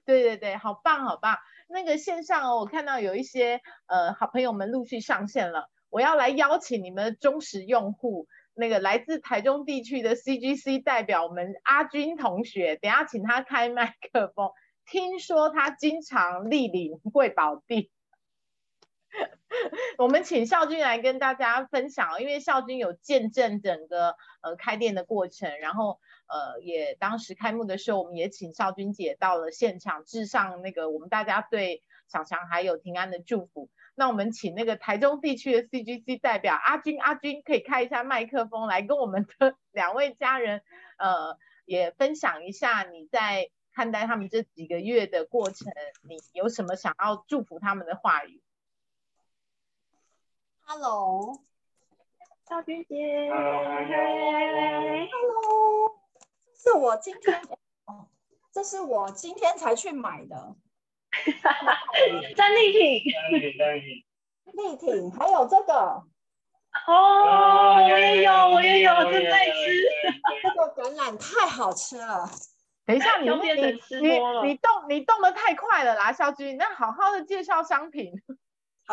对对对，好棒好棒。那个线上哦，我看到有一些呃好朋友们陆续上线了，我要来邀请你们的忠实用户，那个来自台中地区的 CGC 代表我们阿军同学，等下请他开麦克风。听说他经常莅临贵宝地，我们请孝君来跟大家分享，因为孝君有见证整个呃开店的过程，然后呃也当时开幕的时候，我们也请孝君姐到了现场，致上那个我们大家对小强还有平安的祝福。那我们请那个台中地区的 CGC 代表阿军，阿军可以开一下麦克风来跟我们的 两位家人呃也分享一下你在。看待他们这几个月的过程，你有什么想要祝福他们的话语？Hello，赵君姐，Hello，这是我今天，哦，这是我今天才去买的，战利品，立挺，还有这个，哦，我也有，我也有，正在吃，这个橄榄太好吃了。等一下，你你你你动你动的太快了啦，小菊，那好好的介绍商品，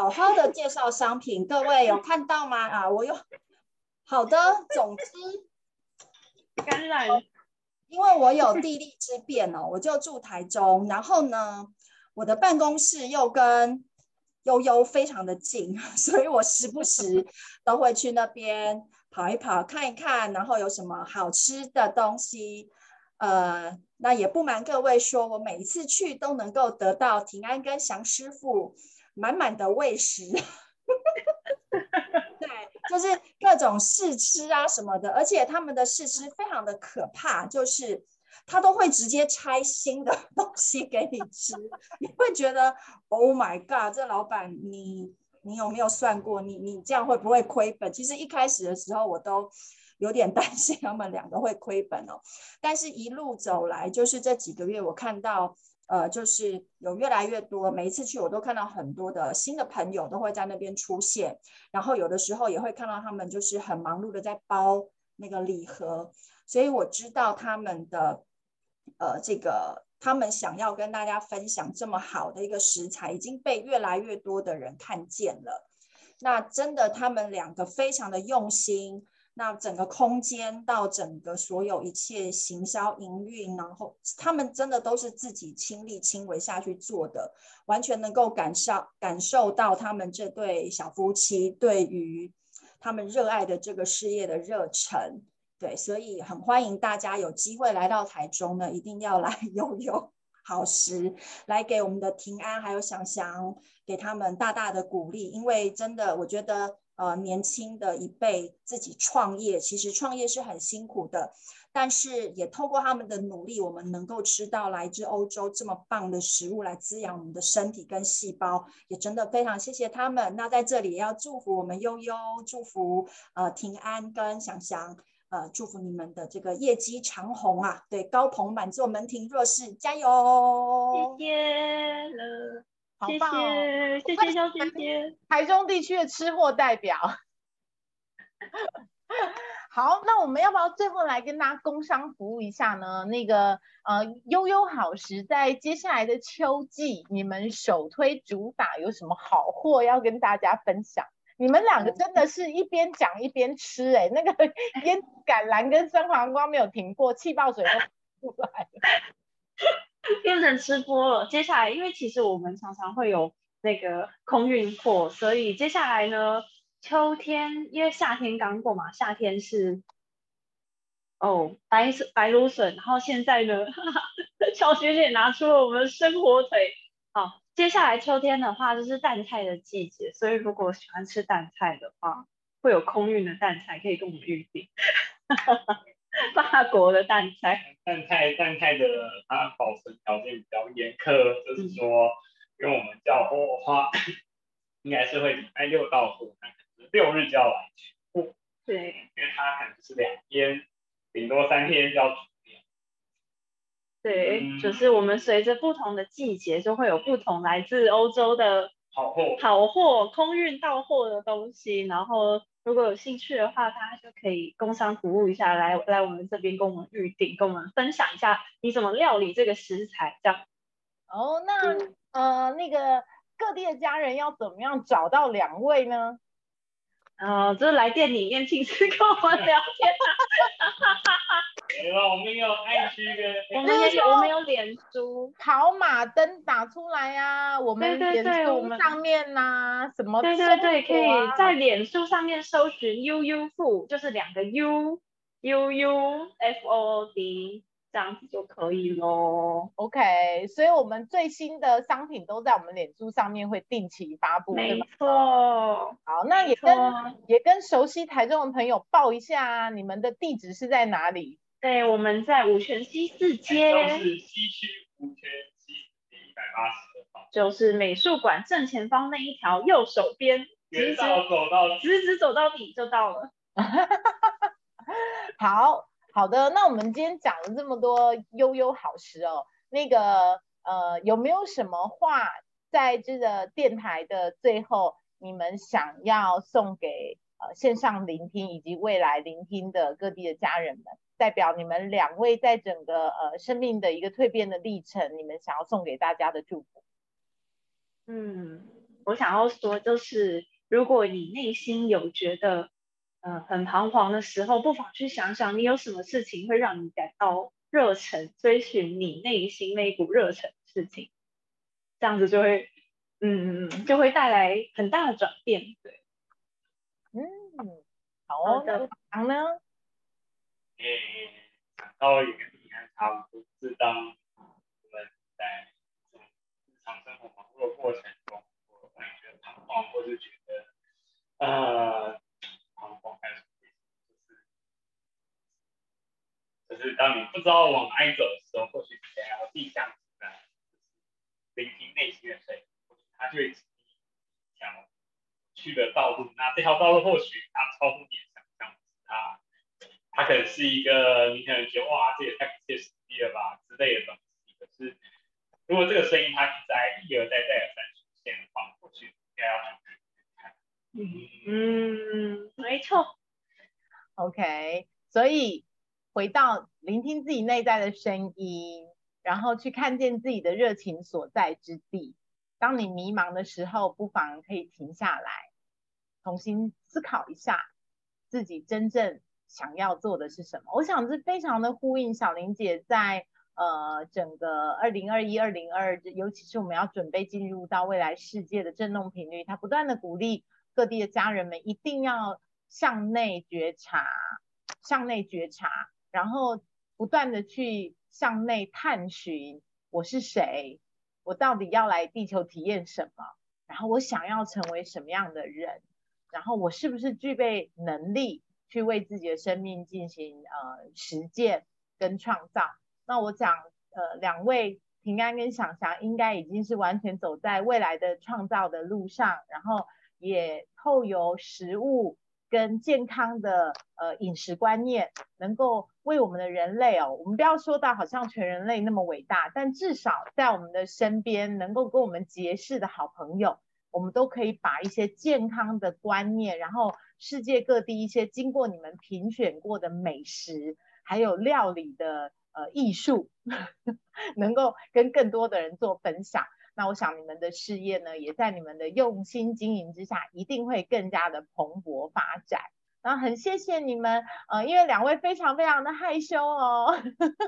好好的介绍商品，各位有看到吗？啊，我有，好的，总之，感染，因为我有地利之便哦，我就住台中，然后呢，我的办公室又跟悠悠非常的近，所以我时不时都会去那边跑一跑，看一看，然后有什么好吃的东西。呃，那也不瞒各位说，我每一次去都能够得到平安跟祥师傅满满的喂食，对，就是各种试吃啊什么的，而且他们的试吃非常的可怕，就是他都会直接拆新的东西给你吃，你会觉得 Oh my God，这老板你你有没有算过，你你这样会不会亏本？其实一开始的时候我都。有点担心他们两个会亏本哦，但是一路走来，就是这几个月，我看到，呃，就是有越来越多，每一次去我都看到很多的新的朋友都会在那边出现，然后有的时候也会看到他们就是很忙碌的在包那个礼盒，所以我知道他们的，呃，这个他们想要跟大家分享这么好的一个食材，已经被越来越多的人看见了，那真的他们两个非常的用心。那整个空间到整个所有一切行销营运，然后他们真的都是自己亲力亲为下去做的，完全能够感受感受到他们这对小夫妻对于他们热爱的这个事业的热忱。对，所以很欢迎大家有机会来到台中呢，一定要来悠悠好时，来给我们的平安还有想想给他们大大的鼓励，因为真的我觉得。呃，年轻的一辈自己创业，其实创业是很辛苦的，但是也透过他们的努力，我们能够吃到来自欧洲这么棒的食物来滋养我们的身体跟细胞，也真的非常谢谢他们。那在这里也要祝福我们悠悠，祝福呃平安跟祥祥，呃祝福你们的这个业绩长虹啊，对高朋满座，门庭若市，加油！谢谢了。谢谢谢谢肖姐姐，台中地区的吃货代表。好，那我们要不要最后来跟大家工商服务一下呢？那个呃，悠悠好时在接下来的秋季，你们首推主打有什么好货要跟大家分享？你们两个真的是一边讲一边吃，哎，那个腌橄榄跟生黄瓜没有停过，气泡水都出来吃播了。接下来，因为其实我们常常会有那个空运货，所以接下来呢，秋天因为夏天刚过嘛，夏天是哦白白芦笋，然后现在呢，小学姐拿出了我们生火腿。好，接下来秋天的话就是蛋菜的季节，所以如果喜欢吃蛋菜的话，会有空运的蛋菜可以跟我们预定。法国的蛋菜，蛋菜蛋菜的它保存条件比较严苛，就是说，因为我们叫货的话，应该是会礼拜六到货，那可能六日就要来取货。对，因为它可能是两天，顶多三天就要。对，嗯。就是我们随着不同的季节，就会有不同来自欧洲的好货，好货、空运到货的东西。然后如果有兴趣的话，大家就可以工商服务一下，来来我们这边跟我们预定，跟我们分享一下你怎么料理这个食材，这样。哦，那呃那个各地的家人要怎么样找到两位呢？呃，就是来店里面亲自跟我们聊天 有了，我们有爱区跟我们也有我们有脸书，跑马灯打出来呀、我们脸书对我们上面呐、什么对对对，可以在脸书上面搜寻 UU 富，就是两个 U U U F O O D，这样子就可以喽。OK，所以我们最新的商品都在我们脸书上面会定期发布，对没吗？错，好，那也跟。也跟熟悉台中的朋友报一下啊，你们的地址是在哪里？对，我们在五泉西四都街，是西区五泉西一百八十二号，就是美术馆正前方那一条右手边，直直走到直直走到底就到了。好好的，那我们今天讲了这么多悠悠好食哦，那个呃有没有什么话在这个电台的最后，你们想要送给呃线上聆听以及未来聆听的各地的家人们？代表你们两位在整个呃生命的一个蜕变的历程，你们想要送给大家的祝福。嗯，我想要说就是，如果你内心有觉得呃很彷徨的时候，不妨去想想，你有什么事情会让你感到热忱，追寻你内心那一股热忱的事情，这样子就会嗯就会带来很大的转变。对，嗯，好的那唐呢？诶，想到也跟你看差不多，是当我们在日常生活忙碌的过程中，我会觉得彷徨，或是觉得呃彷徨，还是就是就是当你不知道往哪里走的时候，或许你想要定向指南，就是聆听内心的声音，或许它就会指引你想要去的道路。那这条道路或许它超乎你的想象，它它可能是一个你可能觉得哇，这也太不切实际了吧之类的东西。可是如果这个声音它一直在一而再再而三出现的话，或许应该要去。嗯，没错，OK，所以回到聆听自己内在的声音，然后去看见自己的热情所在之地。当你迷茫的时候，不妨可以停下来，重新思考一下自己真正想要做的是什么。我想这非常的呼应小玲姐在呃整个二零二一、二零二，尤其是我们要准备进入到未来世界的振动频率，她不断的鼓励各地的家人们一定要向内觉察，向内觉察，然后不断的去向内探寻我是谁，我到底要来地球体验什么，然后我想要成为什么样的人，然后我是不是具备能力去为自己的生命进行呃实践跟创造。那我讲呃两位平安跟想翔应该已经是完全走在未来的创造的路上，然后也透由食物跟健康的呃饮食观念，能够为我们的人类哦，我们不要说到好像全人类那么伟大，但至少在我们的身边能够跟我们结识的好朋友，我们都可以把一些健康的观念，然后世界各地一些经过你们评选过的美食，还有料理的呃艺术，能够跟更多的人做分享。那我想你们的事业呢，也在你们的用心经营之下，一定会更加的蓬勃发展。然后很谢谢你们，呃，因为两位非常非常的害羞哦，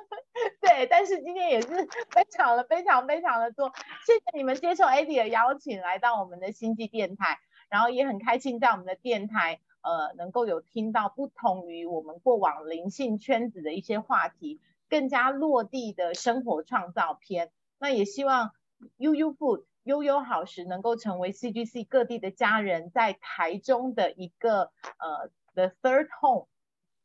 对，但是今天也是非常的非常非常的多，谢谢你们接受 AD 的邀请来到我们的星际电台，然后也很开心在我们的电台，呃，能够有听到不同于我们过往灵性圈子的一些话题，更加落地的生活创造篇。那也希望悠悠富悠悠好食能够成为 CGC 各地的家人在台中的一个呃 The Third Home，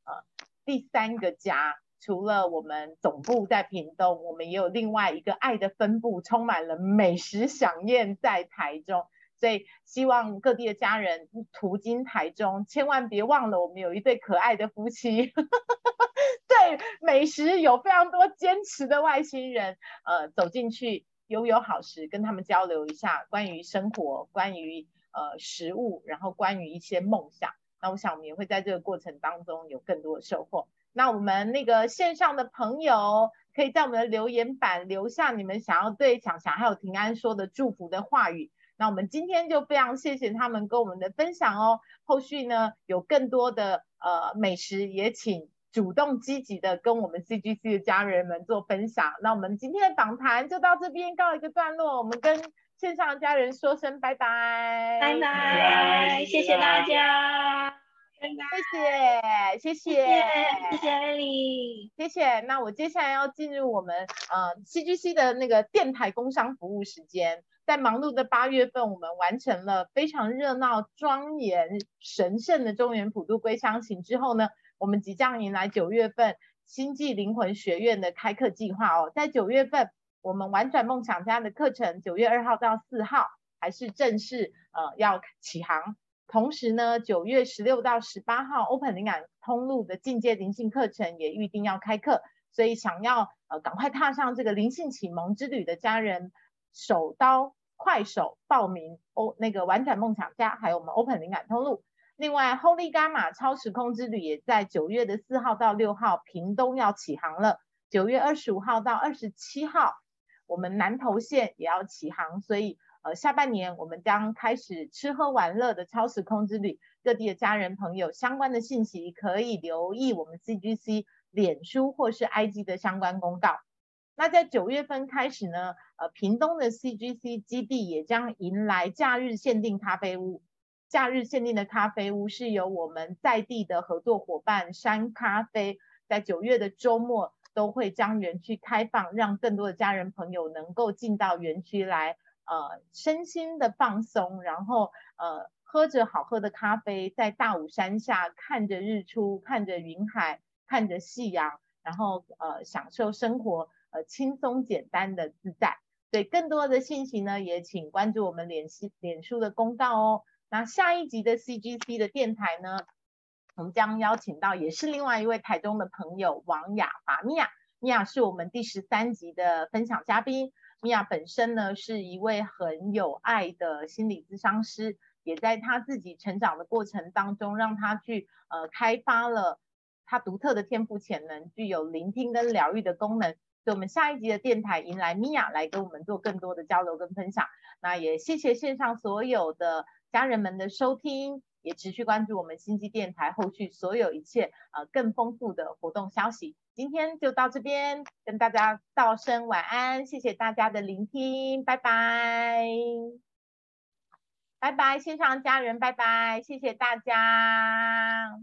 呃第三个家。除了我们总部在屏东，我们也有另外一个爱的分部，充满了美食飨宴在台中。所以希望各地的家人途经台中，千万别忘了我们有一对可爱的夫妻。对，美食有非常多坚持的外星人，呃，走进去悠悠好食，跟他们交流一下关于生活，关于呃食物，然后关于一些梦想。那我想我们也会在这个过程当中有更多的收获。那我们那个线上的朋友，可以在我们的留言板留下你们想要对强强还有平安说的祝福的话语。那我们今天就非常谢谢他们跟我们的分享哦。后续呢有更多的呃美食，也请主动积极的跟我们 CGC 的家人们做分享。那我们今天的访谈就到这边告一个段落，我们跟线上的家人说声拜拜，拜拜，谢谢大家。谢谢，谢谢，谢谢艾莉，谢谢。那我接下来要进入我们呃 CGC 的那个电台工商服务时间。在忙碌的八月份，我们完成了非常热闹、庄严、神圣的中原普渡归乡行之后呢，我们即将迎来九月份星际灵魂学院的开课计划哦。在九月份，我们玩转梦想家的课程，九月二号到四号还是正式呃要起航。同时呢，九月十六到十八号，Open 灵感通路的进阶灵性课程也预定要开课，所以想要呃赶快踏上这个灵性启蒙之旅的家人，手刀快手报名哦，那个玩转梦想家，还有我们 Open 灵感通路。另外，Holy Gamma 超时空之旅也在九月的四号到六号，屏东要起航了。九月二十五号到二十七号，我们南投县也要起航，所以。呃，下半年我们将开始吃喝玩乐的超时空之旅，各地的家人朋友相关的信息可以留意我们 CGC 脸书或是 IG 的相关公告。那在九月份开始呢，呃，屏东的 CGC 基地也将迎来假日限定咖啡屋。假日限定的咖啡屋是由我们在地的合作伙伴山咖啡，在九月的周末都会将园区开放，让更多的家人朋友能够进到园区来。呃，身心的放松，然后呃，喝着好喝的咖啡，在大武山下看着日出，看着云海，看着夕阳，然后呃，享受生活，呃，轻松简单的自在。对更多的信息呢，也请关注我们脸书脸书的公告哦。那下一集的 CGC 的电台呢，我们将邀请到也是另外一位台中的朋友王雅华米娅，米娅是我们第十三集的分享嘉宾。米娅本身呢是一位很有爱的心理咨商师，也在他自己成长的过程当中，让他去呃开发了他独特的天赋潜能，具有聆听跟疗愈的功能。所以，我们下一集的电台迎来米娅来跟我们做更多的交流跟分享。那也谢谢线上所有的家人们的收听也持续关注我们新机电台后续所有一切呃更丰富的活动消息。今天就到这边，跟大家道声晚安。谢谢大家的聆听，拜拜，拜拜，线上家人，拜拜，谢谢大家。